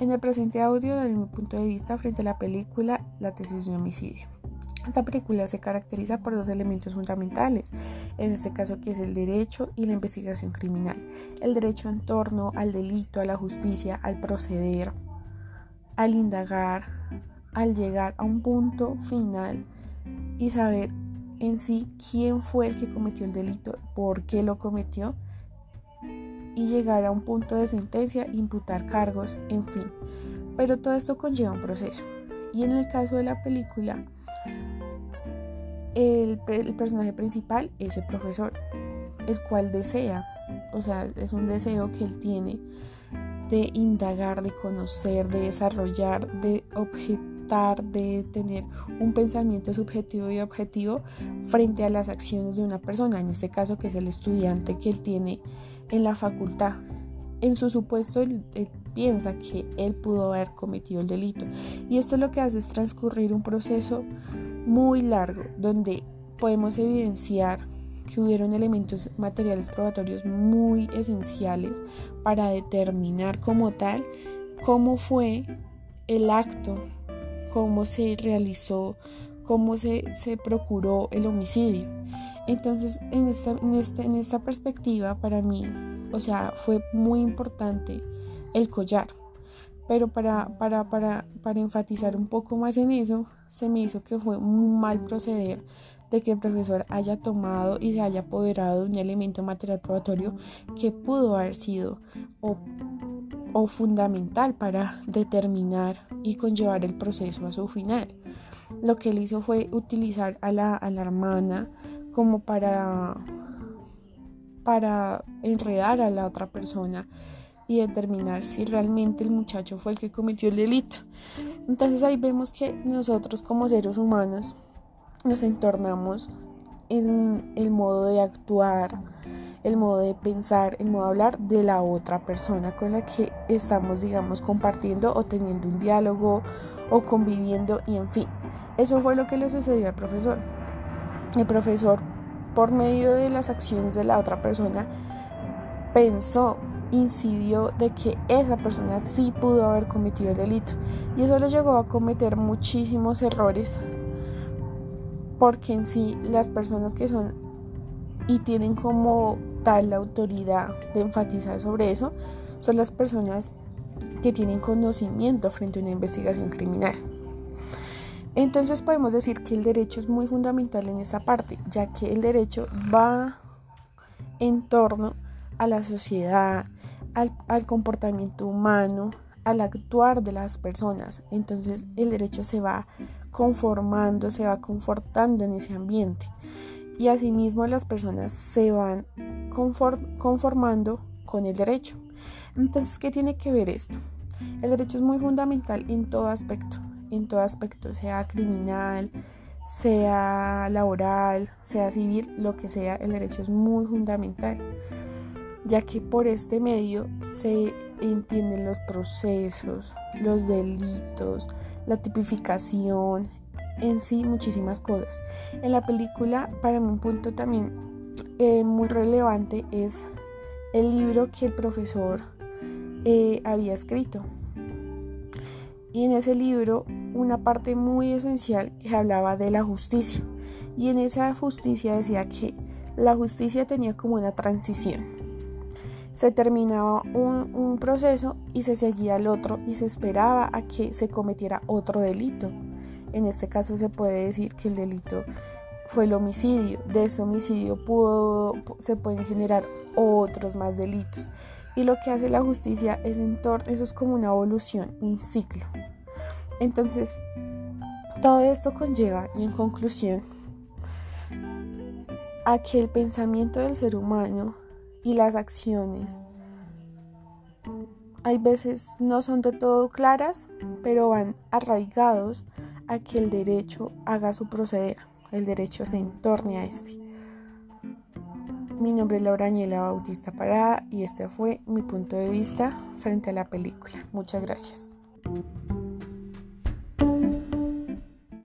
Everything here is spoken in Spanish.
En el presente audio daré mi punto de vista frente a la película La tesis de homicidio. Esta película se caracteriza por dos elementos fundamentales, en este caso que es el derecho y la investigación criminal. El derecho en torno al delito, a la justicia, al proceder, al indagar, al llegar a un punto final y saber en sí quién fue el que cometió el delito, por qué lo cometió y llegar a un punto de sentencia, imputar cargos, en fin. Pero todo esto conlleva un proceso. Y en el caso de la película, el, personaje principal es el profesor, el cual desea, o sea, es un deseo que él tiene de indagar, de conocer, de desarrollar, de objetar, de tener un pensamiento subjetivo y objetivo frente a las acciones de una persona, en este caso que es el estudiante que él tiene en la facultad. En su supuesto, él, piensa que él pudo haber cometido el delito. Y esto lo que hace es transcurrir un proceso muy largo donde podemos evidenciar que hubieron elementos materiales probatorios muy esenciales para determinar como tal cómo fue el acto, cómo se realizó, cómo se, se procuró el homicidio. Entonces, en esta, en, esta, en esta perspectiva, para mí, o sea, fue muy importante el collar. Pero para, para, para, para enfatizar un poco más en eso, se me hizo que fue un mal proceder de que el profesor haya tomado y se haya apoderado de un elemento material probatorio que pudo haber sido o, o fundamental para determinar y conllevar el proceso a su final. Lo que él hizo fue utilizar a la, a la hermana como para, para enredar a la otra persona y determinar si realmente el muchacho fue el que cometió el delito. Entonces ahí vemos que nosotros como seres humanos nos entornamos en el modo de actuar, el modo de pensar, el modo de hablar de la otra persona con la que estamos, digamos, compartiendo o teniendo un diálogo o conviviendo y en fin. Eso fue lo que le sucedió al profesor. El profesor, por medio de las acciones de la otra persona, pensó incidió de que esa persona sí pudo haber cometido el delito. Y eso le llegó a cometer muchísimos errores porque en sí las personas que son y tienen como tal la autoridad de enfatizar sobre eso son las personas que tienen conocimiento frente a una investigación criminal. Entonces podemos decir que el derecho es muy fundamental en esa parte, ya que el derecho va en torno a la sociedad, al, comportamiento humano, al actuar de las personas. Entonces el derecho se va conformando, se va confortando en ese ambiente. Y asimismo las personas se van conformando con el derecho. Entonces, ¿qué tiene que ver esto? El derecho es muy fundamental en todo aspecto, en todo aspecto, sea criminal, sea laboral, sea civil, lo que sea, el derecho es muy fundamental ya que por este medio se entienden los procesos, los delitos, la tipificación, en sí muchísimas cosas. En la película, para mí un punto también eh, muy relevante es el libro que el profesor eh, había escrito. Y en ese libro una parte muy esencial que hablaba de la justicia. Y en esa justicia decía que la justicia tenía como una transición se terminaba un, proceso y se seguía el otro y se esperaba a que se cometiera otro delito. En este caso se puede decir que el delito fue el homicidio. De ese homicidio pudo, se pueden generar otros más delitos. Y lo que hace la justicia es en eso es como una evolución, un ciclo. Entonces, todo esto conlleva, y en conclusión, a que el pensamiento del ser humano y las acciones. Hay veces no son de todo claras, pero van arraigados a que el derecho haga su proceder, el derecho se entorne a este. Mi nombre es Laura Añela Bautista Parada y este fue mi punto de vista frente a la película. Muchas gracias.